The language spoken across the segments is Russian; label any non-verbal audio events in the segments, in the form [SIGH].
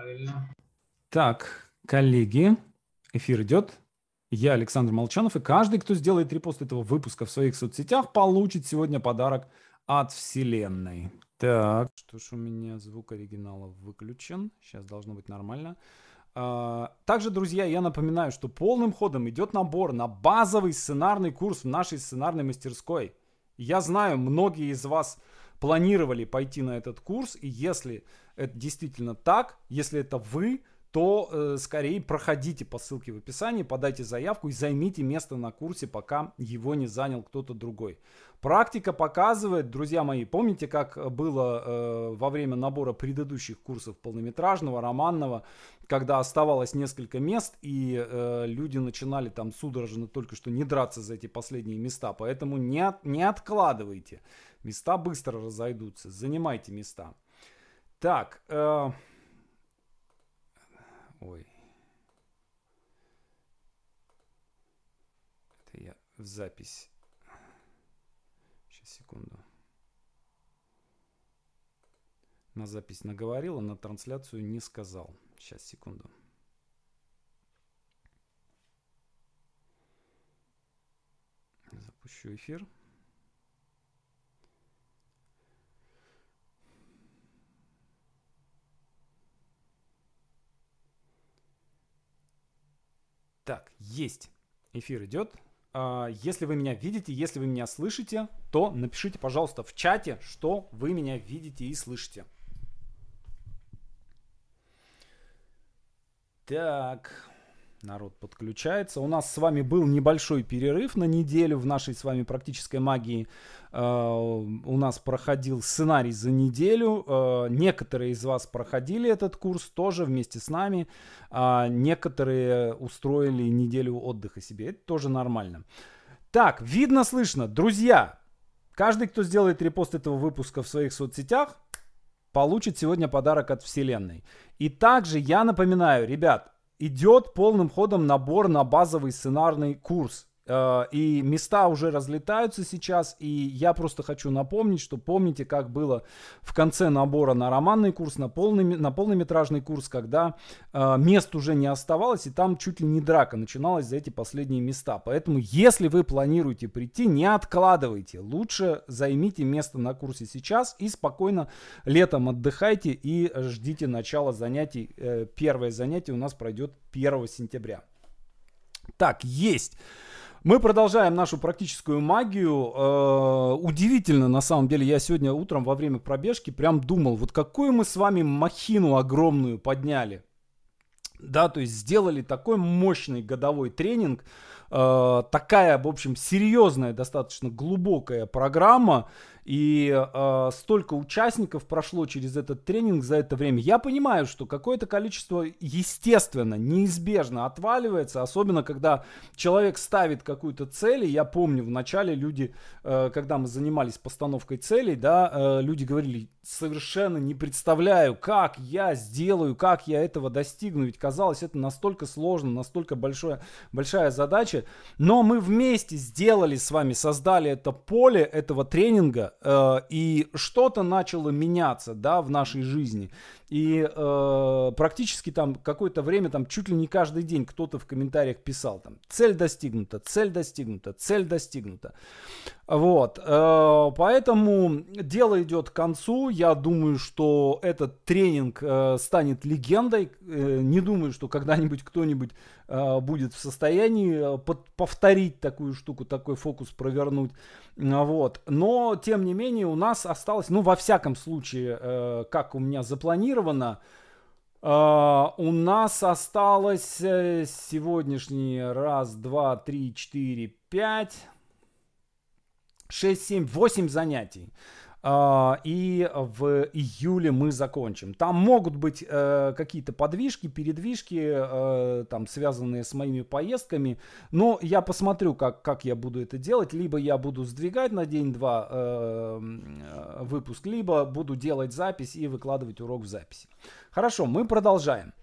Правильно. Так, коллеги, эфир идет. Я Александр Молчанов, и каждый, кто сделает репост этого выпуска в своих соцсетях, получит сегодня подарок от Вселенной. Так, что ж у меня звук оригинала выключен. Сейчас должно быть нормально. А, также, друзья, я напоминаю, что полным ходом идет набор на базовый сценарный курс в нашей сценарной мастерской. Я знаю, многие из вас планировали пойти на этот курс, и если это действительно так, если это вы, то э, скорее проходите по ссылке в описании, подайте заявку и займите место на курсе, пока его не занял кто-то другой. Практика показывает, друзья мои, помните, как было э, во время набора предыдущих курсов полнометражного, романного, когда оставалось несколько мест, и э, люди начинали там судорожно только что не драться за эти последние места. Поэтому не, от, не откладывайте. Места быстро разойдутся. Занимайте места. Так. Э, ой. Это я в запись. Сейчас, секунду. На запись наговорил, а на трансляцию не сказал. Сейчас, секунду. Запущу эфир. Так, есть. Эфир идет. А, если вы меня видите, если вы меня слышите, то напишите, пожалуйста, в чате, что вы меня видите и слышите. Так, народ подключается. У нас с вами был небольшой перерыв на неделю в нашей с вами практической магии. Uh, у нас проходил сценарий за неделю. Uh, некоторые из вас проходили этот курс тоже вместе с нами. Uh, некоторые устроили неделю отдыха себе. Это тоже нормально. Так, видно, слышно. Друзья, каждый, кто сделает репост этого выпуска в своих соцсетях, получит сегодня подарок от Вселенной. И также я напоминаю, ребят, идет полным ходом набор на базовый сценарный курс. Э, и места уже разлетаются сейчас, и я просто хочу напомнить, что помните, как было в конце набора на романный курс, на, полный, на полнометражный курс, когда э, мест уже не оставалось, и там чуть ли не драка начиналась за эти последние места. Поэтому, если вы планируете прийти, не откладывайте. Лучше займите место на курсе сейчас и спокойно летом отдыхайте и ждите начала занятий. Э, первое занятие у нас пройдет 1 сентября. Так, есть. Мы продолжаем нашу практическую магию. Э, удивительно, на самом деле, я сегодня утром во время пробежки прям думал, вот какую мы с вами махину огромную подняли. Да, то есть сделали такой мощный годовой тренинг, э, такая, в общем, серьезная, достаточно глубокая программа. И э, столько участников прошло через этот тренинг за это время. Я понимаю, что какое-то количество, естественно, неизбежно отваливается, особенно когда человек ставит какую-то цель. И я помню, в начале люди, э, когда мы занимались постановкой целей, да, э, люди говорили, совершенно не представляю, как я сделаю, как я этого достигну. Ведь казалось, это настолько сложно, настолько большое, большая задача. Но мы вместе сделали с вами, создали это поле этого тренинга, э, и что-то начало меняться, да, в нашей жизни. И э, практически там какое-то время, там чуть ли не каждый день кто-то в комментариях писал там цель достигнута, цель достигнута, цель достигнута. Вот, э, поэтому дело идет к концу. Я думаю, что этот тренинг э, станет легендой. Э, не думаю, что когда-нибудь кто-нибудь будет в состоянии э, повторить такую штуку, такой фокус провернуть. Вот, но тем не менее у нас осталось, ну во всяком случае, э, как у меня запланировано. Uh, у нас осталось uh, сегодняшний раз, два, три, четыре, пять, шесть, семь, восемь занятий. А, и в июле мы закончим. Там могут быть э, какие-то подвижки, передвижки, э, там, связанные с моими поездками, но я посмотрю, как, как я буду это делать. Либо я буду сдвигать на день-два э, выпуск, либо буду делать запись и выкладывать урок в записи. Хорошо, мы продолжаем.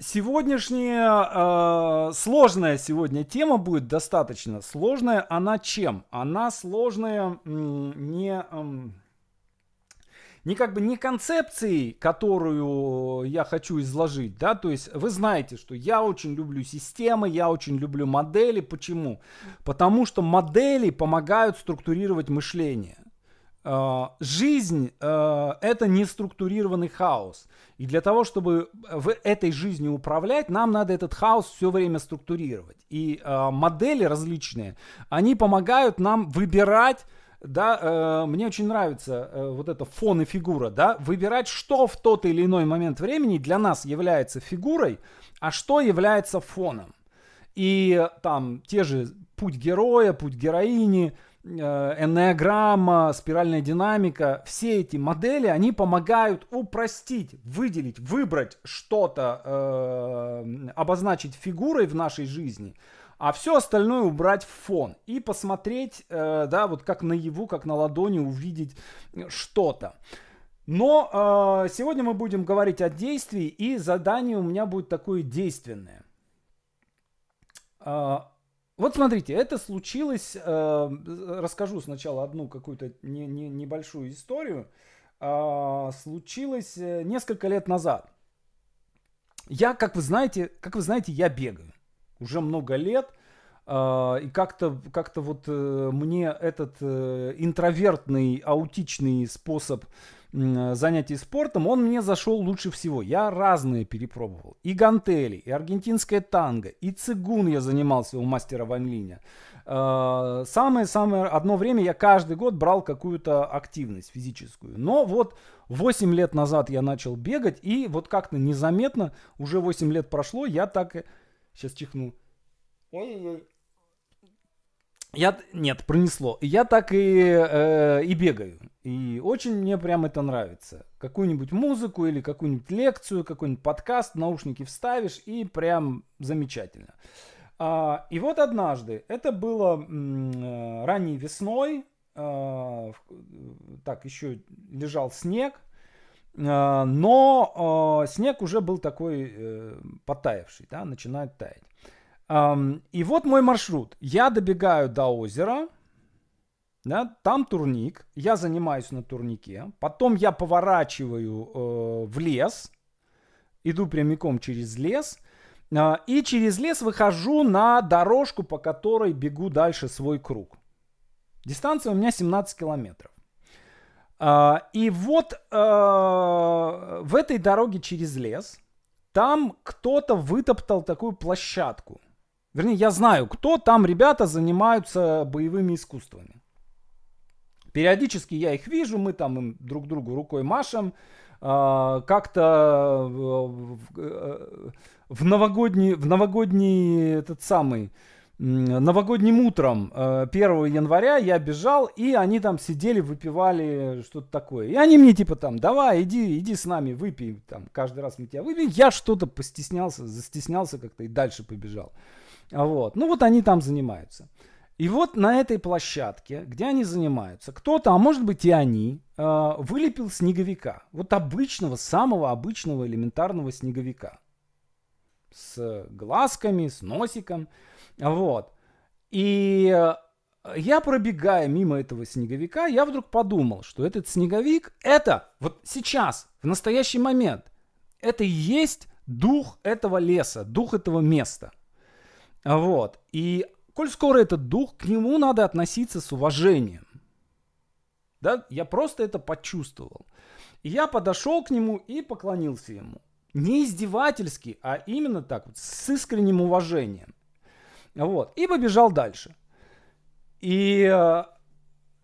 Сегодняшняя э, сложная сегодня тема будет достаточно сложная. Она чем? Она сложная не, э, не как бы не концепцией, которую я хочу изложить, да, то есть вы знаете, что я очень люблю системы, я очень люблю модели. Почему? Потому что модели помогают структурировать мышление. Uh, жизнь uh, это не структурированный хаос. И для того, чтобы в этой жизни управлять, нам надо этот хаос все время структурировать. И uh, модели различные, они помогают нам выбирать да, э, мне очень нравится э, вот эта фон и фигура, да, выбирать, что в тот или иной момент времени для нас является фигурой, а что является фоном. И там те же путь героя, путь героини, э, энеограмма, спиральная динамика, все эти модели, они помогают упростить, выделить, выбрать что-то, э, обозначить фигурой в нашей жизни – а все остальное убрать в фон и посмотреть, э, да, вот как наяву, как на ладони увидеть что-то. Но э, сегодня мы будем говорить о действии, и задание у меня будет такое действенное. Э, вот смотрите, это случилось, э, расскажу сначала одну какую-то не, не, небольшую историю. Э, случилось э, несколько лет назад. Я, как вы знаете, как вы знаете, я бегаю уже много лет. Uh, и как-то как вот uh, мне этот uh, интровертный, аутичный способ занятий спортом, он мне зашел лучше всего. Я разные перепробовал. И гантели, и аргентинская танго, и цигун я занимался у мастера Ван Линя. Самое-самое, одно время я каждый год брал какую-то активность физическую. Но вот 8 лет назад я начал бегать, и вот как-то незаметно, уже 8 лет прошло, я так Сейчас чихну. Ой-ой-ой. Я, нет, пронесло. Я так и, э, и бегаю. И очень мне прям это нравится. Какую-нибудь музыку или какую-нибудь лекцию, какой-нибудь подкаст, наушники вставишь, и прям замечательно. А, и вот однажды, это было м, э, ранней весной, а, так, еще лежал снег, а, но снег уже был такой э, потаявший, да, начинает таять. И вот мой маршрут. Я добегаю до озера, да, там турник, я занимаюсь на турнике, потом я поворачиваю э, в лес, иду прямиком через лес, э, и через лес выхожу на дорожку, по которой бегу дальше свой круг. Дистанция у меня 17 километров. Uh, и вот uh, в этой дороге через лес там кто-то вытоптал такую площадку. Вернее, я знаю, кто там ребята занимаются боевыми искусствами. Периодически я их вижу, мы там им друг другу рукой машем. Uh, как-то в, в новогодний, в новогодний этот самый новогодним утром 1 э, января я бежал, и они там сидели, выпивали что-то такое. И они мне типа там, давай, иди, иди с нами, выпей, там, каждый раз мы тебя выпьем. Я что-то постеснялся, застеснялся как-то и дальше побежал. Вот. Ну вот они там занимаются. И вот на этой площадке, где они занимаются, кто-то, а может быть и они, э, вылепил снеговика. Вот обычного, самого обычного элементарного снеговика. С глазками, с носиком. Вот. И э, я пробегая мимо этого снеговика, я вдруг подумал, что этот снеговик, это вот сейчас, в настоящий момент, это и есть дух этого леса, дух этого места. Вот. И коль скоро этот дух, к нему надо относиться с уважением. Да, я просто это почувствовал. И я подошел к нему и поклонился ему. Не издевательски, а именно так вот, с искренним уважением. Вот. И побежал дальше. И э,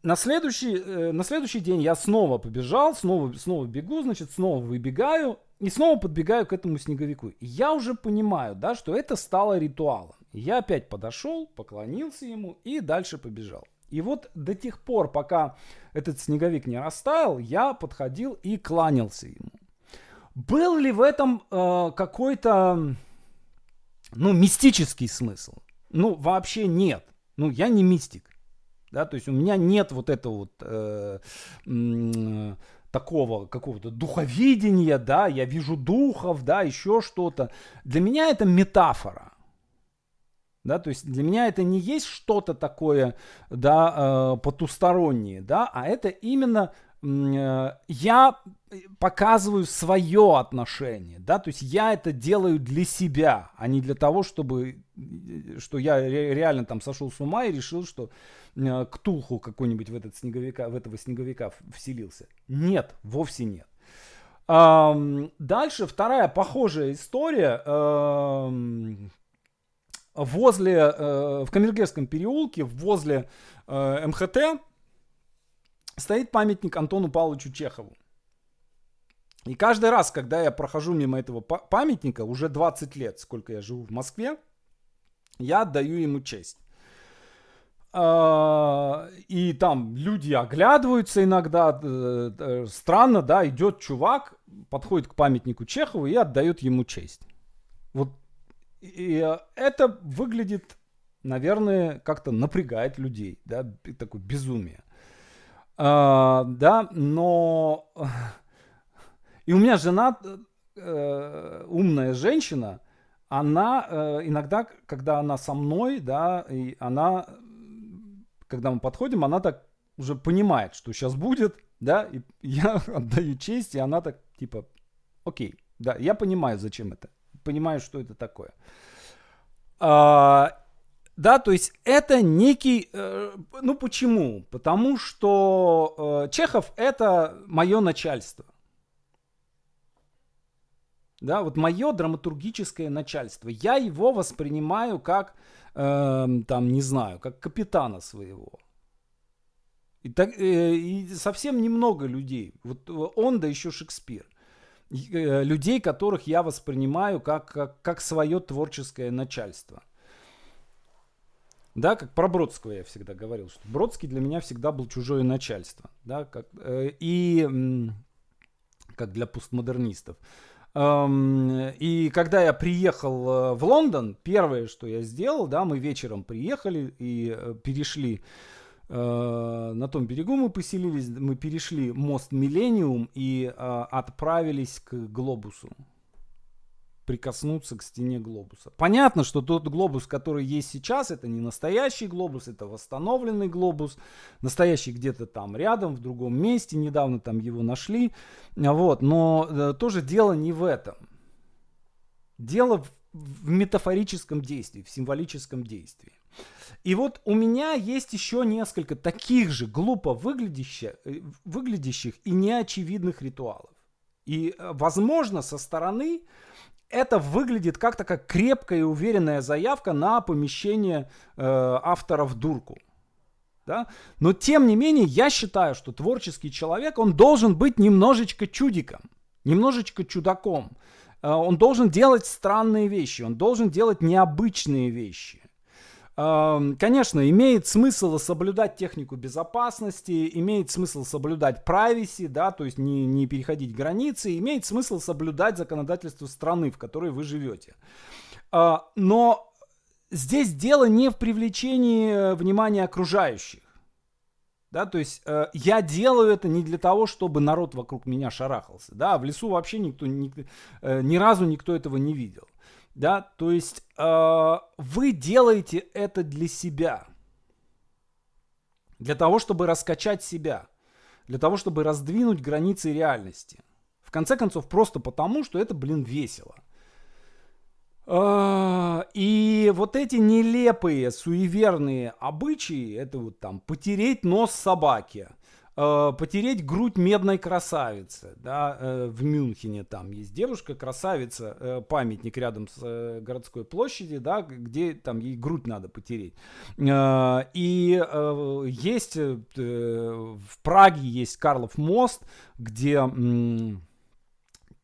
на следующий, э, на следующий день я снова побежал, снова, снова бегу, значит, снова выбегаю и снова подбегаю к этому снеговику. Я уже понимаю, да, что это стало ритуалом. Я опять подошел, поклонился ему и дальше побежал. И вот до тех пор, пока этот снеговик не растаял, я подходил и кланялся ему. Был ли в этом э, какой-то, ну, мистический смысл? Ну, вообще нет. Ну, я не мистик. Да, то есть у меня нет вот этого вот э, э, такого какого-то духовидения, да, я вижу духов, да, еще что-то. Для меня это метафора. Да, то есть для меня это не есть что-то такое, да, э, потустороннее, да, а это именно э, я показываю свое отношение, да, то есть я это делаю для себя, а не для того, чтобы, что я реально там сошел с ума и решил, что э, Ктулху какой-нибудь в, этот снеговика, в этого снеговика вселился. Нет, вовсе нет. Дальше вторая похожая история. Возле, э, в Камергерском переулке, возле э, МХТ, стоит памятник Антону Павловичу Чехову. И каждый раз, когда я прохожу мимо этого памятника, уже 20 лет, сколько я живу в Москве, я отдаю ему честь. А, и там люди оглядываются иногда. Э, странно, да, идет чувак, подходит к памятнику Чехову и отдает ему честь. Вот и это выглядит, наверное, как-то напрягает людей, да, такое безумие. А, да, но [LAUGHS] и у меня жена э, умная женщина, она э, иногда, когда она со мной, да, и она когда мы подходим, она так уже понимает, что сейчас будет, да, и [LAUGHS] я отдаю честь, и она так, типа, окей, да, я понимаю, зачем это, понимаю, что это такое. А, да, то есть это некий, э, ну почему? Потому что э, Чехов это мое начальство. Да, вот мое драматургическое начальство. Я его воспринимаю как э, там, не знаю, как капитана своего. И, так, э, и совсем немного людей. Вот он, да еще Шекспир. Э, людей, которых я воспринимаю как, как, как свое творческое начальство. Да, как про Бродского я всегда говорил, что Бродский для меня всегда был чужое начальство. Да, как, э, и как для постмодернистов. И когда я приехал э, в Лондон, первое, что я сделал, да, мы вечером приехали и э, перешли на том берегу мы поселились, мы перешли мост Миллениум и отправились к глобусу прикоснуться к стене глобуса. Понятно, что тот глобус, который есть сейчас, это не настоящий глобус, это восстановленный глобус. Настоящий где-то там рядом, в другом месте, недавно там его нашли. Вот, но э, тоже дело не в этом. Дело в, в метафорическом действии, в символическом действии. И вот у меня есть еще несколько таких же глупо выглядящих, э, выглядящих и неочевидных ритуалов. И, э, возможно, со стороны это выглядит как такая крепкая и уверенная заявка на помещение э, автора в дурку. Да? Но тем не менее, я считаю, что творческий человек, он должен быть немножечко чудиком, немножечко чудаком. Э, он должен делать странные вещи, он должен делать необычные вещи. Конечно, имеет смысл соблюдать технику безопасности, имеет смысл соблюдать privacy, да, то есть не, не переходить границы, имеет смысл соблюдать законодательство страны, в которой вы живете. А, но здесь дело не в привлечении э, внимания окружающих. Да, то есть э, я делаю это не для того, чтобы народ вокруг меня шарахался. Да, в лесу вообще никто, ни, э, ни разу никто этого не видел. Да, то есть э, вы делаете это для себя. Для того, чтобы раскачать себя. Для того, чтобы раздвинуть границы реальности. В конце концов, просто потому, что это, блин, весело. Э, и вот эти нелепые, суеверные обычаи, это вот там потереть нос собаке, э, потереть грудь медной красавицы. Да, э, в Мюнхене там есть девушка, красавица, э, памятник рядом с э, городской площадью, да, где там ей грудь надо потереть. Э, и э, есть э, в Праге есть Карлов мост, где... Э,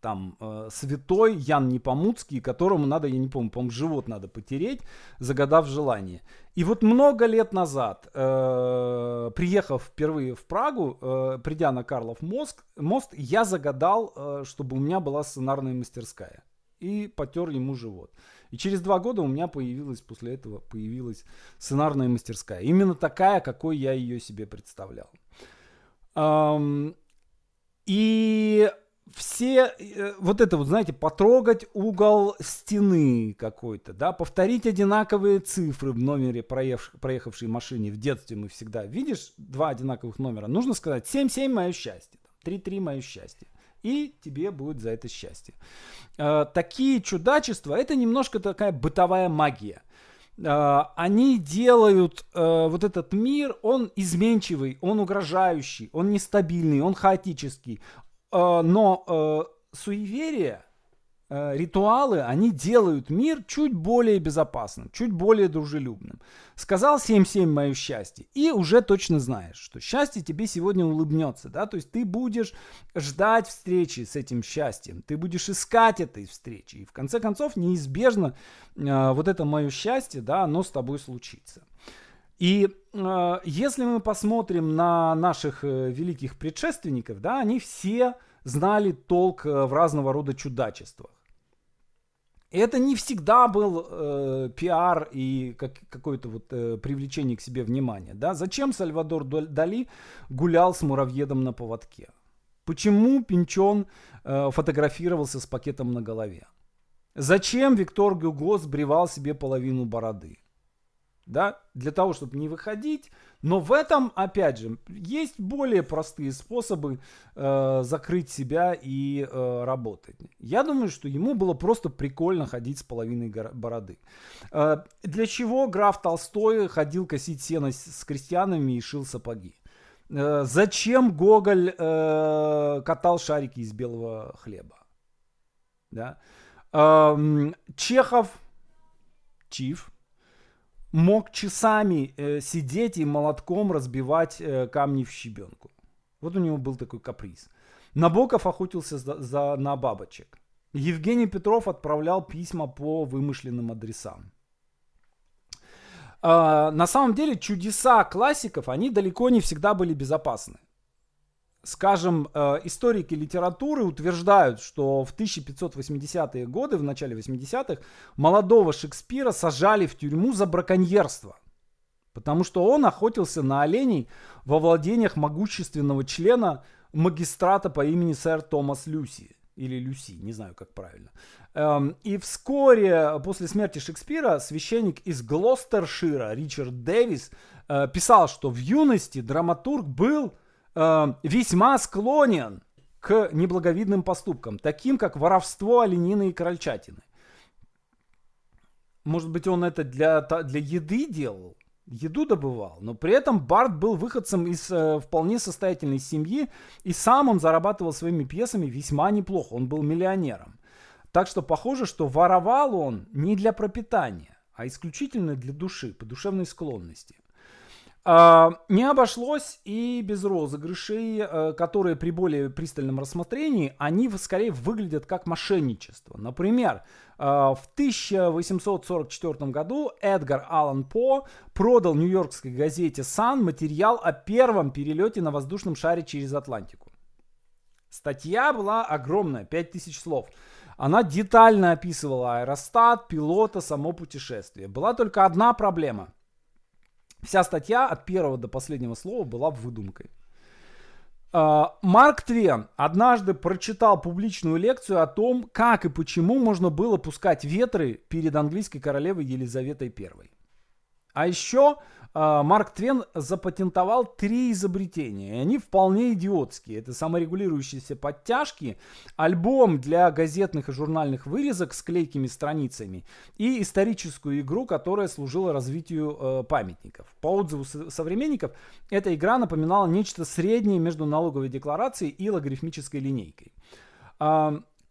там э, святой Ян Непомуцкий, которому надо, я не помню, по-моему, живот надо потереть, загадав желание. И вот много лет назад, э, приехав впервые в Прагу, э, придя на Карлов мост, мост я загадал, э, чтобы у меня была сценарная мастерская. И потер ему живот. И через два года у меня появилась, после этого появилась сценарная мастерская. Именно такая, какой я ее себе представлял. Эм, и все, э, вот это вот, знаете, потрогать угол стены какой-то, да, повторить одинаковые цифры в номере проехавшей, проехавшей машине. В детстве мы всегда, видишь, два одинаковых номера, нужно сказать 7-7 мое счастье, 3-3 мое счастье. И тебе будет за это счастье. Э, такие чудачества, это немножко такая бытовая магия. Э, они делают э, вот этот мир, он изменчивый, он угрожающий, он нестабильный, он хаотический, но э, суеверия, э, ритуалы, они делают мир чуть более безопасным, чуть более дружелюбным. Сказал 7-7 мое счастье, и уже точно знаешь, что счастье тебе сегодня улыбнется, да, то есть ты будешь ждать встречи с этим счастьем, ты будешь искать этой встречи, и в конце концов неизбежно э, вот это мое счастье, да, оно с тобой случится. И э, если мы посмотрим на наших э, великих предшественников, да, они все знали толк э, в разного рода чудачествах. И это не всегда был э, пиар и как, какое-то вот э, привлечение к себе внимания. Да? Зачем Сальвадор Дали гулял с муравьедом на поводке? Почему Пинчон э, фотографировался с пакетом на голове? Зачем Виктор Гюго сбривал себе половину бороды? Да, для того, чтобы не выходить. Но в этом, опять же, есть более простые способы э, закрыть себя и э, работать. Я думаю, что ему было просто прикольно ходить с половиной бороды. Э, для чего граф Толстой ходил косить сено с крестьянами и шил сапоги? Э, зачем Гоголь э, катал шарики из белого хлеба? Да? Э, Чехов, Чиф, мог часами э, сидеть и молотком разбивать э, камни в щебенку. Вот у него был такой каприз. Набоков охотился за, за, на бабочек. Евгений Петров отправлял письма по вымышленным адресам. А, на самом деле чудеса классиков, они далеко не всегда были безопасны скажем, э, историки литературы утверждают, что в 1580-е годы, в начале 80-х, молодого Шекспира сажали в тюрьму за браконьерство. Потому что он охотился на оленей во владениях могущественного члена магистрата по имени сэр Томас Люси. Или Люси, не знаю, как правильно. Эм, и вскоре после смерти Шекспира священник из Глостершира Ричард Дэвис э, писал, что в юности драматург был э, весьма склонен к неблаговидным поступкам, таким как воровство оленины и крольчатины. Может быть, он это для, для еды делал, еду добывал, но при этом Барт был выходцем из э, вполне состоятельной семьи, и сам он зарабатывал своими пьесами весьма неплохо, он был миллионером. Так что похоже, что воровал он не для пропитания, а исключительно для души, по душевной склонности. А, не обошлось и без розыгрышей, э, которые при более пристальном рассмотрении, они скорее выглядят как мошенничество. Например, э, в 1844 году Эдгар Аллан По продал нью-йоркской газете «Сан» материал о первом перелете на воздушном шаре через Атлантику. Статья была огромная, 5000 слов. Она детально описывала аэростат, пилота, само путешествие. Была только одна проблема – Вся статья от первого до последнего слова была выдумкой. А, Марк Твен однажды прочитал публичную лекцию о том, как и почему можно было пускать ветры перед английской королевой Елизаветой I. А еще Марк Твен запатентовал три изобретения, и они вполне идиотские. Это саморегулирующиеся подтяжки, альбом для газетных и журнальных вырезок с клейкими страницами и историческую игру, которая служила развитию э, памятников. По отзыву современников, эта игра напоминала нечто среднее между налоговой декларацией и логарифмической линейкой.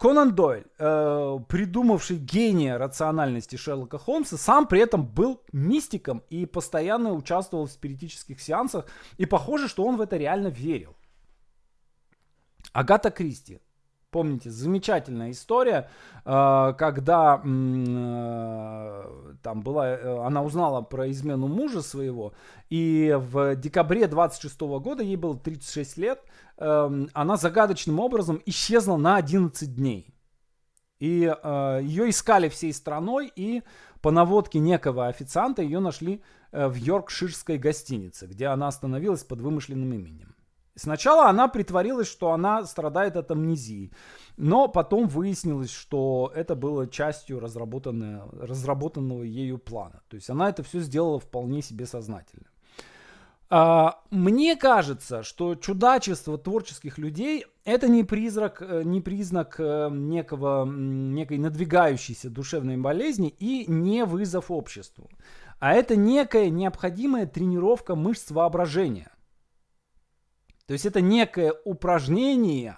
Конан Дойль, э, придумавший гения рациональности Шерлока Холмса, сам при этом был мистиком и постоянно участвовал в спиритических сеансах, и похоже, что он в это реально верил. Агата Кристи. Помните, замечательная история, э, когда э, там была, э, она узнала про измену мужа своего, и в декабре 26 года, ей было 36 лет, Эм, она загадочным образом исчезла на 11 дней. И ее искали всей страной, и по наводке некого официанта ее нашли в Йоркширской гостинице, где она остановилась под вымышленным именем. Сначала она притворилась, что она страдает от амнезии, но потом выяснилось, что это было частью разработанного ею плана. То есть она это все сделала вполне себе сознательно. А, мне кажется, что чудачество творческих людей это не призрак, э, не признак э, некого, некой надвигающейся душевной болезни и не вызов обществу, а это некая необходимая тренировка мышц воображения. То есть это некое упражнение,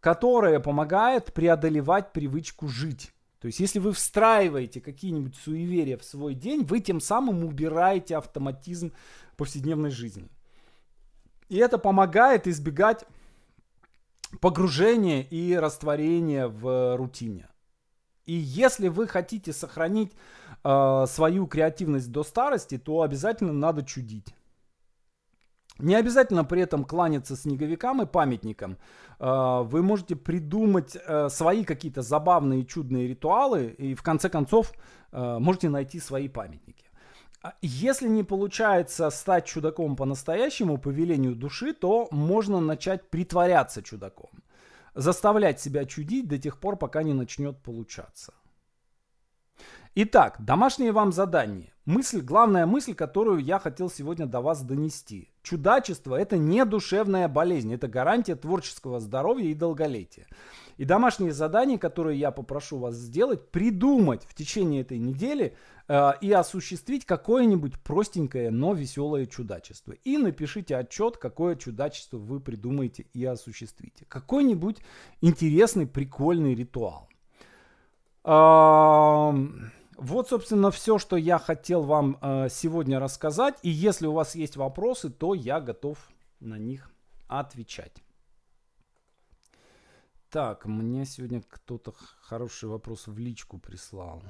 которое помогает преодолевать привычку жить. То есть если вы встраиваете какие-нибудь суеверия в свой день, вы тем самым убираете автоматизм повседневной жизни. И это помогает избегать погружения и растворения в рутине. И если вы хотите сохранить э, свою креативность до старости, то обязательно надо чудить. Не обязательно при этом кланяться снеговикам и памятникам. Э, вы можете придумать э, свои какие-то забавные чудные ритуалы и в конце концов э, можете найти свои памятники. А если не получается стать чудаком по-настоящему, по велению души, то можно начать притворяться чудаком. Заставлять себя чудить до тех пор, пока не начнет получаться. Итак, домашнее вам задание. Мысль, главная мысль, которую я хотел сегодня до вас донести. Чудачество – это не душевная болезнь, это гарантия творческого здоровья и долголетия. И домашнее задание, которое я попрошу вас сделать, придумать в течение этой недели э, и осуществить какое-нибудь простенькое, но веселое чудачество. И напишите отчет, какое чудачество вы придумаете и осуществите. Какой-нибудь интересный, прикольный ритуал. Вот, собственно, все, что я хотел вам э, сегодня рассказать. И если у вас есть вопросы, то я готов на них отвечать. Так, мне сегодня кто-то хороший вопрос в личку прислал.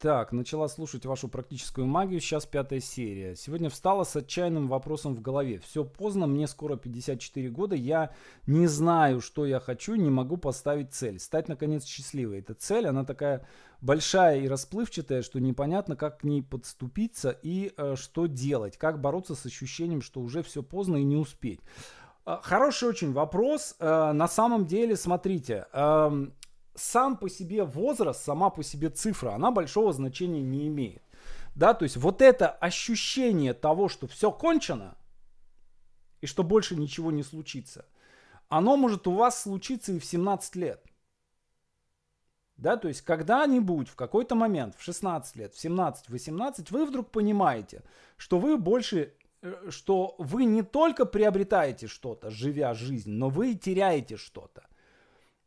Так, начала слушать вашу практическую магию, сейчас пятая серия. Сегодня встала с отчаянным вопросом в голове. Все поздно, мне скоро 54 года, я не знаю, что я хочу, не могу поставить цель. Стать, наконец, счастливой. Эта цель, она такая большая и расплывчатая, что непонятно, как к ней подступиться и э, что делать. Как бороться с ощущением, что уже все поздно и не успеть. Э, хороший очень вопрос. Э, на самом деле, смотрите, эм, сам по себе возраст, сама по себе цифра, она большого значения не имеет. Да, то есть вот это ощущение того, что все кончено, и что больше ничего не случится, оно может у вас случиться и в 17 лет. Да, то есть когда-нибудь, в какой-то момент, в 16 лет, в 17, в 18, вы вдруг понимаете, что вы больше, э, что вы не только приобретаете что-то, живя жизнь, но вы теряете что-то.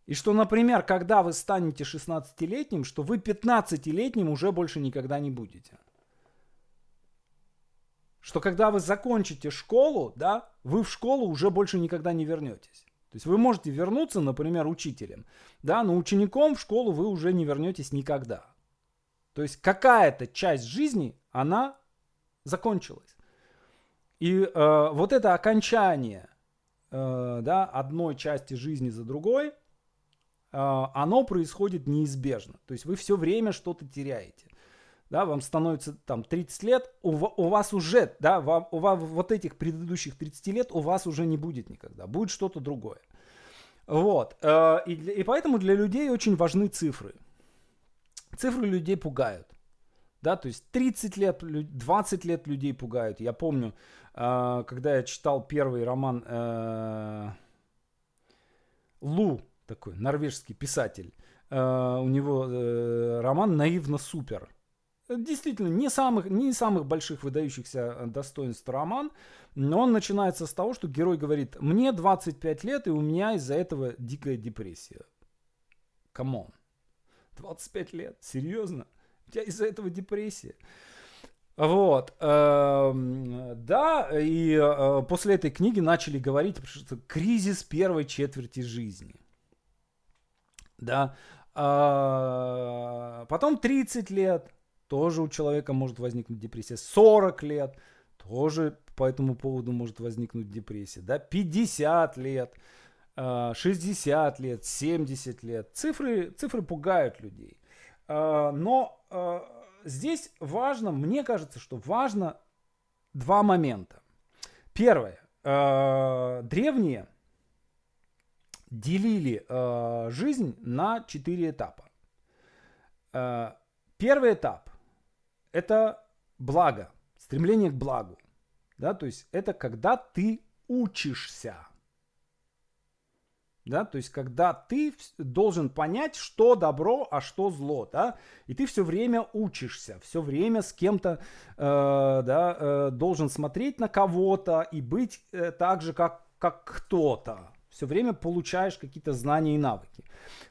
И что, например, когда вы станете 16-летним, что вы 15-летним уже больше никогда не будете. Что когда вы закончите школу, да, вы в школу уже больше никогда не вернетесь. То есть вы можете вернуться, например, учителем, да, но учеником в школу вы уже не вернетесь никогда. То есть какая-то часть жизни, она закончилась. И э, вот это окончание э, да, одной части жизни за другой – оно происходит неизбежно. То есть вы все время что-то теряете. Да, вам становится там 30 лет, у, у вас уже, да, вам, у вас вот этих предыдущих 30 лет у вас уже не будет никогда, будет что-то другое. Вот, э, и, и поэтому для людей очень важны цифры. Цифры людей пугают. Да, то есть 30 лет, 20 лет людей пугают. Я помню, э, когда я читал первый роман э, Лу такой норвежский писатель. Э, у него э, роман «Наивно супер». Действительно, не самых, не самых больших выдающихся достоинств роман, но он начинается с того, что герой говорит, мне 25 лет, и у меня из-за этого дикая депрессия. Come on. 25 лет, серьезно? У тебя из-за этого депрессия? Вот, э, да, и э, после этой книги начали говорить, что кризис первой четверти жизни да. А, потом 30 лет, тоже у человека может возникнуть депрессия. 40 лет, тоже по этому поводу может возникнуть депрессия. Да? 50 лет, 60 а, лет, 70 лет. Цифры, цифры пугают людей. А, но а, здесь важно, мне кажется, что важно два момента. Первое. Древние делили э, жизнь на четыре этапа. Э, первый этап – это благо, стремление к благу. Да, то есть это когда ты учишься. Да, то есть когда ты должен понять, что добро, а что зло, да, и ты все время учишься, все время с кем-то, э, да, э, должен смотреть на кого-то и быть э, так же, как, как кто-то, все время получаешь какие-то знания и навыки.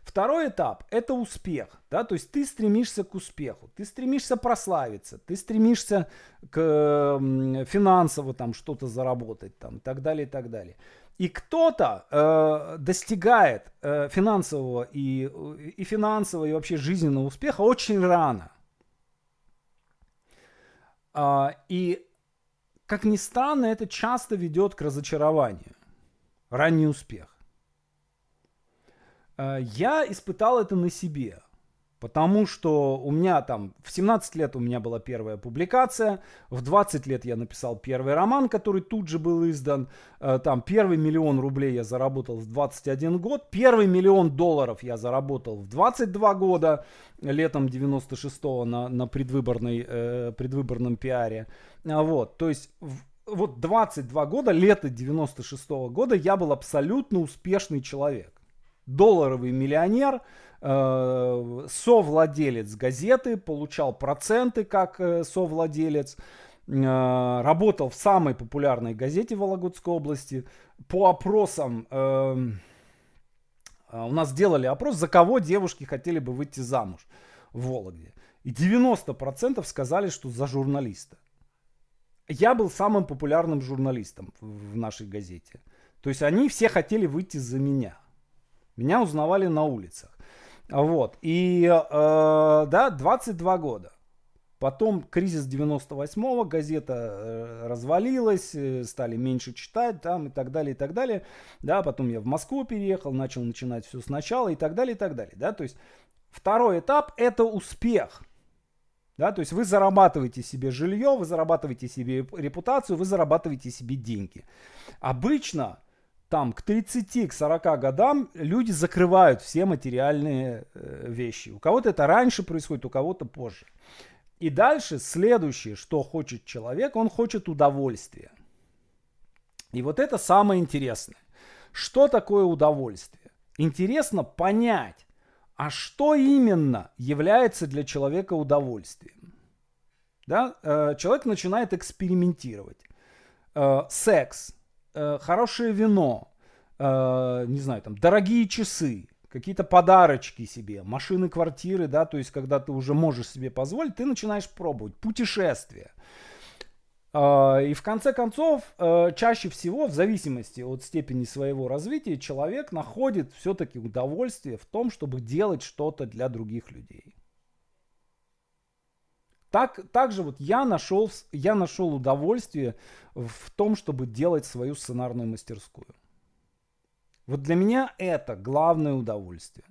Второй этап – это успех, да, то есть ты стремишься к успеху, ты стремишься прославиться, ты стремишься к финансово там что-то заработать там и так далее, и так далее. И кто-то э, достигает э, финансового и, и финансового, и вообще жизненного успеха очень рано. А, и, как ни странно, это часто ведет к разочарованию. Ранний успех. А, я испытал это на себе. Потому что у меня там в 17 лет у меня была первая публикация, в 20 лет я написал первый роман, который тут же был издан. Э, там первый миллион рублей я заработал в 21 год, первый миллион долларов я заработал в 22 года, летом 96-го на, на предвыборной, э, предвыборном пиаре. А вот, то есть вот 22 года, лето 96 -го года я был абсолютно успешный человек. Долларовый миллионер, э, совладелец газеты, получал проценты как э, совладелец, э, работал в самой популярной газете Вологодской области. По опросам э, у нас делали опрос, за кого девушки хотели бы выйти замуж в Вологде. И 90% сказали, что за журналиста. Я был самым популярным журналистом в нашей газете. То есть они все хотели выйти за меня. Меня узнавали на улицах. Вот. И, э, да, 22 года. Потом кризис 98-го, газета э, развалилась, э, стали меньше читать там и так далее, и так далее. Да, потом я в Москву переехал, начал начинать все сначала и так далее, и так далее. Да, то есть второй этап – это успех. Да, то есть вы зарабатываете себе жилье, вы зарабатываете себе репутацию, вы зарабатываете себе деньги. Обычно там к 30, к 40 годам люди закрывают все материальные э, вещи. У кого-то это раньше происходит, у кого-то позже. И дальше следующее, что хочет человек, он хочет удовольствия. И вот это самое интересное. Что такое удовольствие? Интересно понять, а что именно является для человека удовольствием. Да? Э, человек начинает экспериментировать. Э, секс, э, хорошее вино, не знаю, там, дорогие часы, какие-то подарочки себе, машины, квартиры, да, то есть когда ты уже можешь себе позволить, ты начинаешь пробовать путешествия. Э, и в конце концов, э, чаще всего, в зависимости от степени своего развития, человек находит все-таки удовольствие в том, чтобы делать что-то для других людей. Так, также вот я нашел, я нашел удовольствие в том, чтобы делать свою сценарную мастерскую. Вот для меня это главное удовольствие.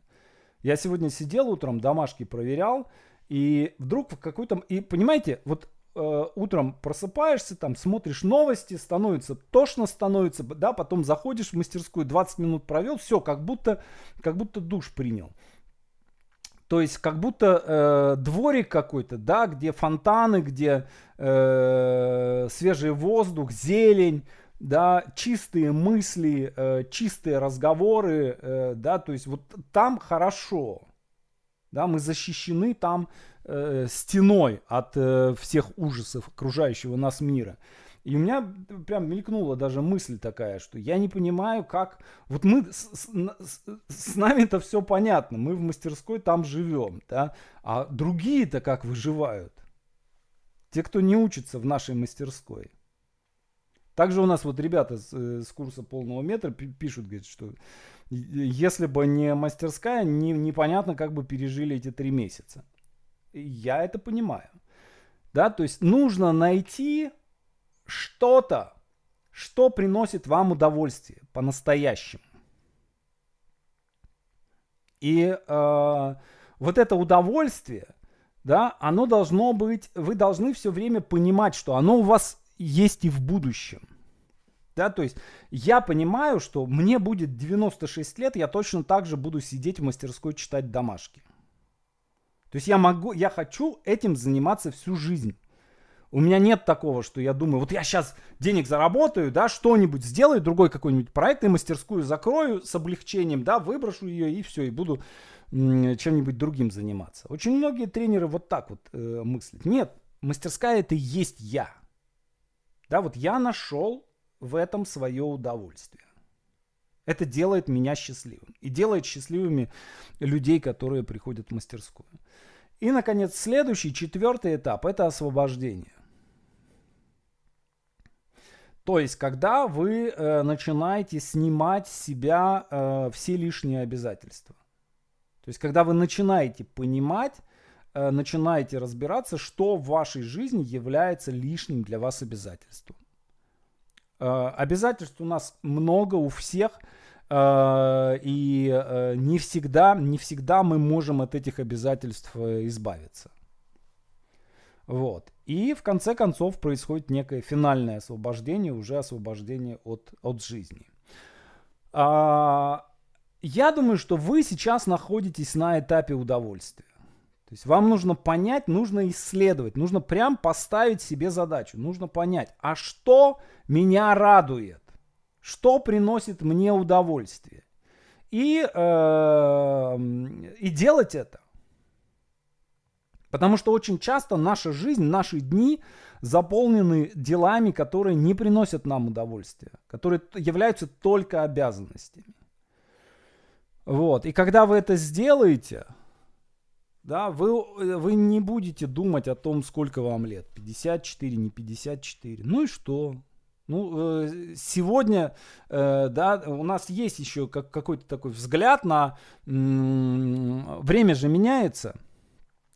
Я сегодня сидел утром, домашки проверял, и вдруг в какой-то... И понимаете, вот э, утром просыпаешься, там смотришь новости, становится тошно, становится, да, потом заходишь в мастерскую, 20 минут провел, все, как будто, как будто душ принял. То есть как будто э, дворик какой-то, да, где фонтаны, где э, свежий воздух, зелень, да, чистые мысли, э, чистые разговоры, э, да, то есть вот там хорошо, да, мы защищены там э, стеной от э, всех ужасов окружающего нас мира. И у меня прям мелькнула даже мысль такая, что я не понимаю, как... Вот мы... С, с, с нами-то все понятно, мы в мастерской там живем, да? А другие-то как выживают? Те, кто не учится в нашей мастерской. Также у нас вот ребята с, э, с курса полного метра пишут, говорят, что если бы не мастерская, не, непонятно, как бы пережили эти три месяца. Я это понимаю. Да, то есть нужно найти что-то, что приносит вам удовольствие по-настоящему. И э, вот это удовольствие, да, оно должно быть, вы должны все время понимать, что оно у вас есть и в будущем. Да, то есть я понимаю, что мне будет 96 лет, я точно так же буду сидеть в мастерской читать домашки. То есть я могу, я хочу этим заниматься всю жизнь. У меня нет такого, что я думаю, вот я сейчас денег заработаю, да, что-нибудь сделаю, другой какой-нибудь проект, и мастерскую закрою с облегчением, да, выброшу ее и все, и буду чем-нибудь другим заниматься. Очень многие тренеры вот так вот э, мыслят. Нет, мастерская это и есть я. Да, вот я нашел в этом свое удовольствие. Это делает меня счастливым. И делает счастливыми людей, которые приходят в мастерскую. И, наконец, следующий, четвертый этап – это освобождение. То есть, когда вы э, начинаете снимать с себя э, все лишние обязательства. То есть, когда вы начинаете понимать, э, начинаете разбираться, что в вашей жизни является лишним для вас обязательством. Э, обязательств у нас много у всех, э, и э, не всегда, не всегда мы можем от этих обязательств избавиться. Вот. И в конце концов происходит некое финальное освобождение, уже освобождение от, от жизни. А, я думаю, что вы сейчас находитесь на этапе удовольствия. То есть вам нужно понять, нужно исследовать, нужно прям поставить себе задачу, нужно понять, а что меня радует, что приносит мне удовольствие. И, э, и делать это. Потому что очень часто наша жизнь, наши дни заполнены делами, которые не приносят нам удовольствия, которые являются только обязанностями. Вот. И когда вы это сделаете, да, вы, вы не будете думать о том, сколько вам лет. 54, не 54. Ну и что? Ну, э, сегодня, э, да, у нас есть еще как, какой-то такой взгляд на... Время же меняется.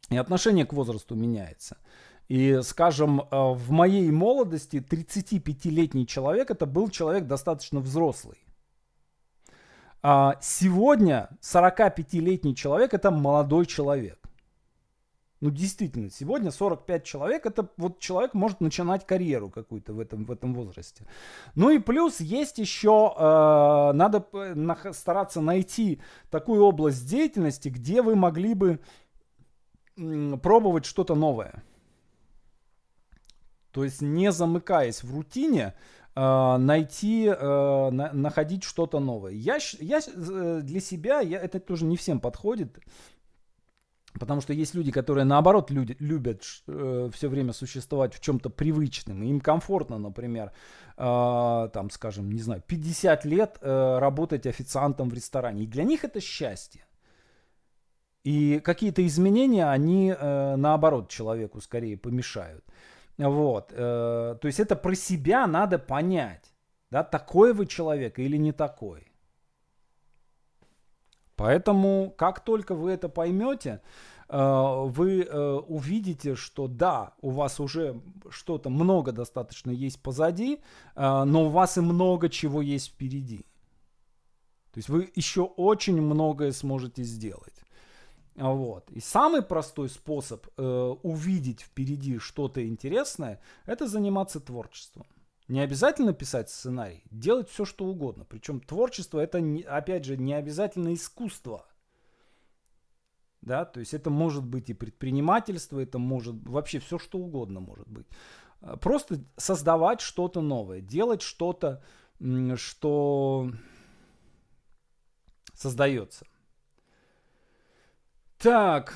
И отношение к возрасту меняется. И, скажем, э, в моей молодости 35-летний человек это был человек достаточно взрослый. А сегодня 45-летний человек это молодой человек. Ну, действительно, сегодня 45 человек, это вот человек может начинать карьеру какую-то в этом, в этом возрасте. Ну и плюс есть еще, э, надо стараться найти такую область деятельности, где вы могли бы пробовать что-то новое. То есть не замыкаясь в рутине, э, найти, э, на, находить что-то новое. Я, я для себя, я, это тоже не всем подходит, потому что есть люди, которые наоборот люди, любят э, все время существовать в чем-то привычном, им комфортно, например, э, там, скажем, не знаю, 50 лет э, работать официантом в ресторане. И для них это счастье. И какие-то изменения, они э, наоборот человеку скорее помешают. Вот. Э, то есть это про себя надо понять. Да, такой вы человек или не такой. Поэтому, как только вы это поймете, э, вы э, увидите, что да, у вас уже что-то много достаточно есть позади, но у вас и много чего есть впереди. То есть вы еще очень многое сможете сделать. Вот. И самый простой способ э, увидеть впереди что-то интересное, это заниматься творчеством. Не обязательно писать сценарий, делать все, что угодно. Причем творчество это, опять же, не обязательно искусство. Да, то есть это может быть и предпринимательство, это может вообще все, что угодно может быть. Э, просто создавать что-то новое, делать что-то, что создается. Так,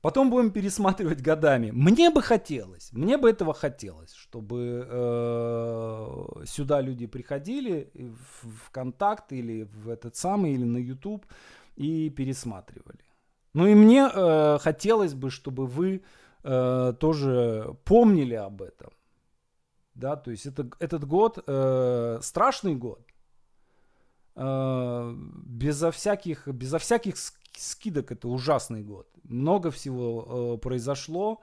потом будем пересматривать годами. Мне бы хотелось, мне бы этого хотелось, чтобы э, сюда люди приходили в ВКонтакт или в этот самый, или на YouTube и пересматривали. Ну и мне э, хотелось бы, чтобы вы э, тоже помнили об этом. Да, то есть это, этот год э, страшный год. Э, безо всяких, безо всяких скидок это ужасный год. Много всего э, произошло.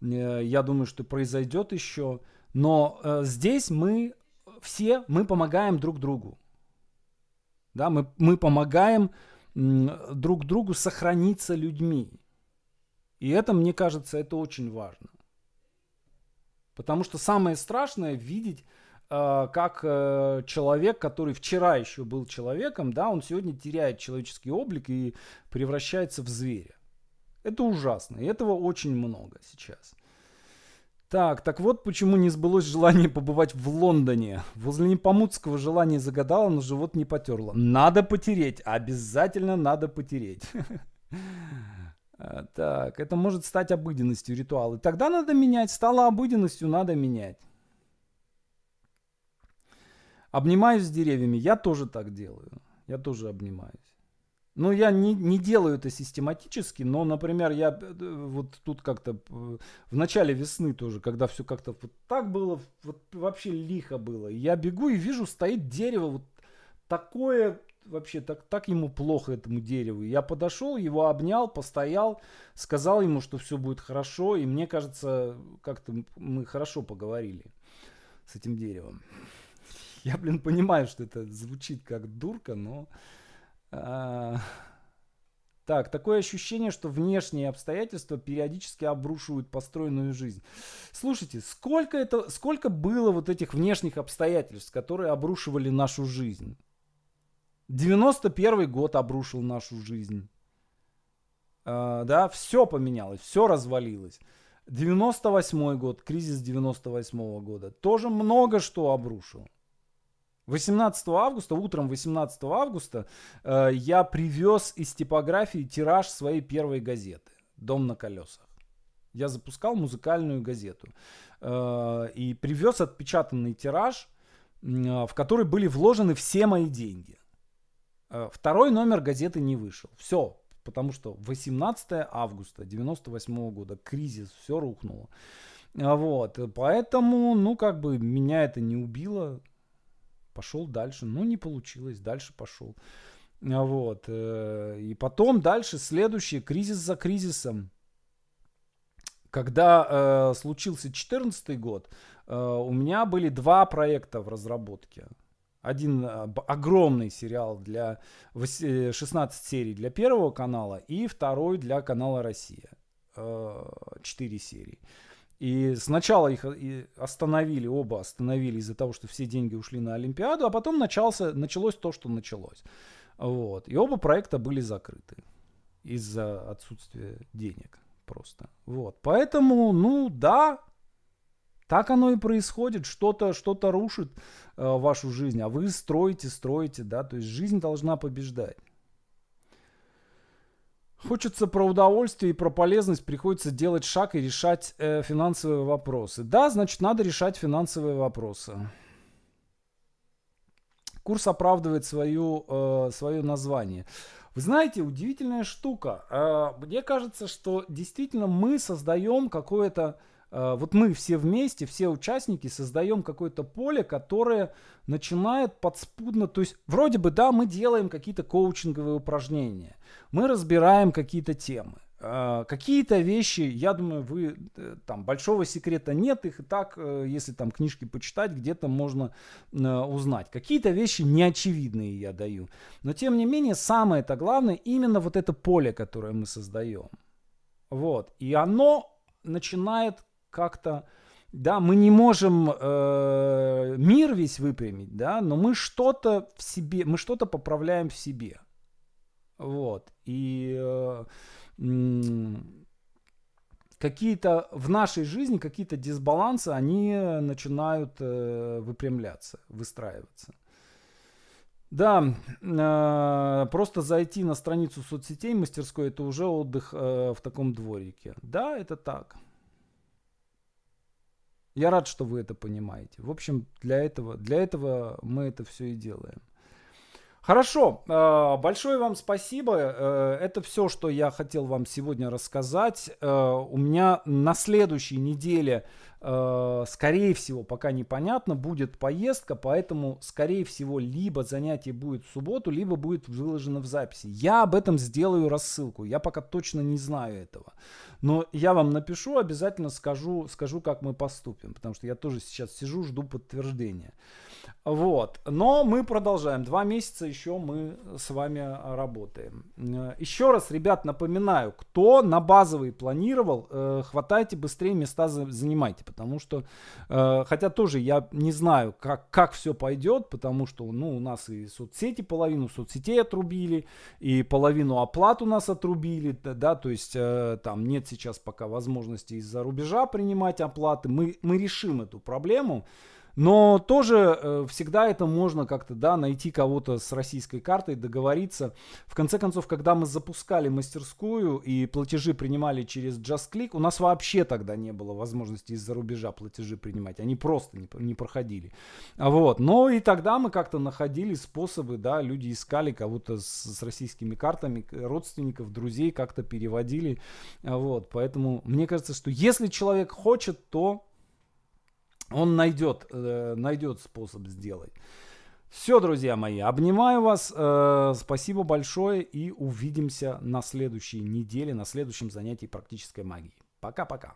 Э, я думаю, что произойдет еще. Но э, здесь мы все, мы помогаем друг другу. Да, мы, мы помогаем э, друг другу сохраниться людьми. И это, мне кажется, это очень важно. Потому что самое страшное видеть как э, человек, который вчера еще был человеком, да, он сегодня теряет человеческий облик и превращается в зверя. Это ужасно, и этого очень много сейчас. Так, так вот почему не сбылось желание побывать в Лондоне. Возле Непомуцкого желание загадало, но живот не потерло. Надо потереть, обязательно надо потереть. [LAUGHS] А, так, это может стать обыденностью ритуала. Тогда надо менять. Стало обыденностью, надо менять. Обнимаюсь с деревьями. Я тоже так делаю. Я тоже обнимаюсь. Ну, я не, не делаю это систематически, но, например, я э, вот тут как-то э, в начале весны тоже, когда все как-то вот так было, вот вообще лихо было. Я бегу и вижу, стоит дерево вот такое, вообще так, так ему плохо этому дереву. Я подошел, его обнял, постоял, сказал ему, что все будет хорошо, и мне кажется, как-то мы хорошо поговорили с этим деревом. Я, блин, понимаю, что это звучит как дурка, но... А, так, такое ощущение, что внешние обстоятельства периодически обрушивают построенную жизнь. Слушайте, сколько, это, сколько было вот этих внешних обстоятельств, которые обрушивали нашу жизнь? 91 год обрушил нашу жизнь. Uh, да, все поменялось, все развалилось. 98 год, кризис 98 года, тоже много что обрушил. 18 августа, утром 18 августа э, я привез из типографии тираж своей первой газеты «Дом на колесах». Я запускал музыкальную газету э, и привез отпечатанный тираж, э, в который были вложены все мои деньги. Э, второй номер газеты не вышел. Все, потому что 18 августа 98 года, кризис, все рухнуло. А вот, поэтому, ну, как бы меня это не убило, пошел дальше. Ну, не получилось, дальше пошел. А вот. Э, и потом дальше следующий кризис за кризисом. Когда э, случился 2014 год, э, у меня были два проекта в разработке. Один э, огромный сериал для 16 серий для Первого канала и второй для канала Россия. Э, 4 серии. И сначала их остановили, оба остановили из-за того, что все деньги ушли на Олимпиаду, а потом начался, началось то, что началось. Вот. И оба проекта были закрыты из-за отсутствия денег просто. Вот. Поэтому, ну да, так оно и происходит. Что-то что рушит э, вашу жизнь, а вы строите, строите, да, то есть жизнь должна побеждать. Хочется про удовольствие и про полезность, приходится делать шаг и решать э, финансовые вопросы. Да, значит, надо решать финансовые вопросы. Курс оправдывает свою, э, свое название. Вы знаете, удивительная штука. Э, мне кажется, что действительно мы создаем какое-то Э, вот мы все вместе, все участники создаем какое-то поле, которое начинает подспудно, то есть вроде бы да, мы делаем какие-то коучинговые упражнения, мы разбираем какие-то темы. Uh, какие-то вещи, я думаю, вы uh, там большого секрета нет, их и так, если там книжки почитать, где-то можно узнать. Какие-то вещи неочевидные я даю. Но тем не менее, самое это главное, именно вот это поле, которое мы создаем. Вот. И оно начинает как-то, да, мы не можем э, мир весь выпрямить, да, но мы что-то в себе, мы что-то поправляем в себе. Вот. И э, какие-то в нашей жизни какие-то дисбалансы, они начинают э, выпрямляться, выстраиваться. Да, э, просто зайти на страницу соцсетей мастерской это уже отдых э, в таком дворике. Да, это так. Я рад, что вы это понимаете. В общем, для этого, для этого мы это все и делаем. Хорошо, э, большое вам спасибо. Э, это все, что я хотел вам сегодня рассказать. Э, у меня на следующей неделе, скорее всего, пока непонятно, будет поездка, поэтому, скорее всего, либо занятие будет в субботу, либо будет выложено в записи. Я об этом сделаю рассылку. Я пока точно не знаю этого. Но я вам напишу, обязательно скажу, скажу, как мы поступим, потому что я тоже сейчас сижу, жду подтверждения. Вот. Но мы продолжаем. Два месяца еще мы с вами работаем. Э, еще раз, ребят, напоминаю, кто на базовый планировал, э, хватайте быстрее места занимайте. Потому что, э, хотя тоже я не знаю, как, как все пойдет, потому что ну, у нас и соцсети половину соцсетей отрубили, и половину оплат у нас отрубили, да, то есть там нет сейчас пока возможности из-за рубежа принимать оплаты. Мы, мы решим эту проблему. Но тоже э, всегда это можно как-то, да, найти кого-то с российской картой, договориться. В конце концов, когда мы запускали мастерскую и платежи принимали через JustClick, у нас вообще тогда не было возможности из-за рубежа платежи принимать. Они просто не, не проходили. Вот. Но и тогда мы как-то находили способы, да, люди искали кого-то с, с российскими картами, родственников, друзей, как-то переводили. Вот. Поэтому мне кажется, что если человек хочет, то он найдет, э, найдет способ сделать. Все, друзья мои, обнимаю вас. Э, спасибо большое и увидимся на следующей неделе, на следующем занятии практической магии. Пока-пока.